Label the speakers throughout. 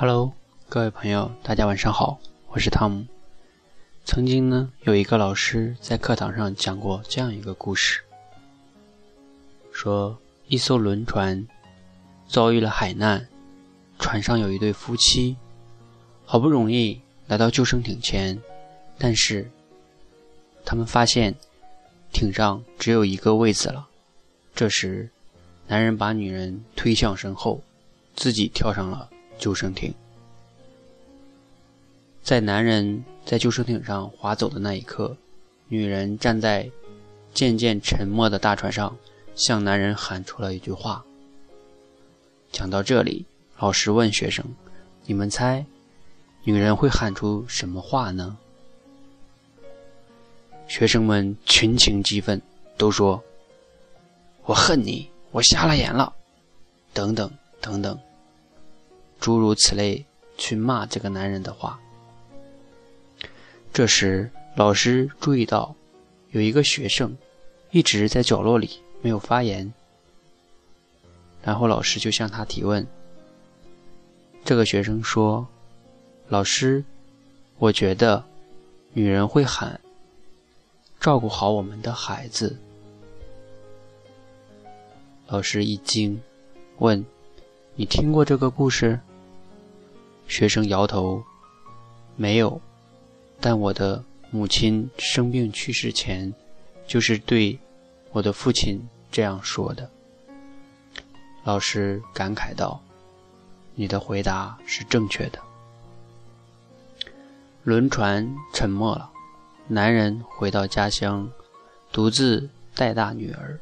Speaker 1: Hello，各位朋友，大家晚上好，我是汤姆。曾经呢，有一个老师在课堂上讲过这样一个故事，说一艘轮船遭遇了海难，船上有一对夫妻，好不容易来到救生艇前，但是他们发现艇上只有一个位子了。这时，男人把女人推向身后，自己跳上了。救生艇，在男人在救生艇上划走的那一刻，女人站在渐渐沉没的大船上，向男人喊出了一句话。讲到这里，老师问学生：“你们猜，女人会喊出什么话呢？”学生们群情激愤，都说：“我恨你，我瞎了眼了，等等等等。”诸如此类，去骂这个男人的话。这时，老师注意到有一个学生一直在角落里没有发言，然后老师就向他提问。这个学生说：“老师，我觉得女人会喊‘照顾好我们的孩子’。”老师一惊，问：“你听过这个故事？”学生摇头，没有。但我的母亲生病去世前，就是对我的父亲这样说的。老师感慨道：“你的回答是正确的。”轮船沉没了，男人回到家乡，独自带大女儿。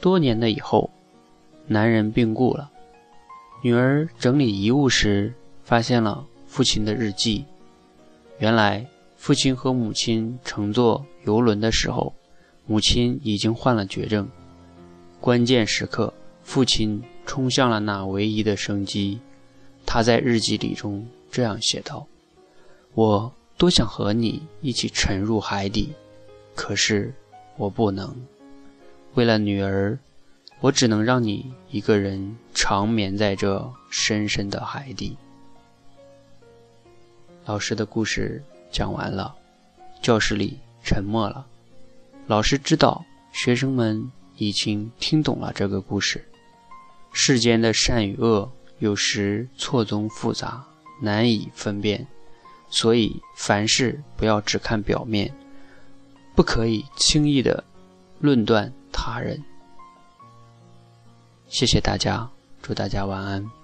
Speaker 1: 多年的以后，男人病故了。女儿整理遗物时，发现了父亲的日记。原来，父亲和母亲乘坐游轮的时候，母亲已经患了绝症。关键时刻，父亲冲向了那唯一的生机。他在日记里中这样写道：“我多想和你一起沉入海底，可是我不能。为了女儿。”我只能让你一个人长眠在这深深的海底。老师的故事讲完了，教室里沉默了。老师知道学生们已经听懂了这个故事。世间的善与恶有时错综复杂，难以分辨，所以凡事不要只看表面，不可以轻易的论断他人。谢谢大家，祝大家晚安。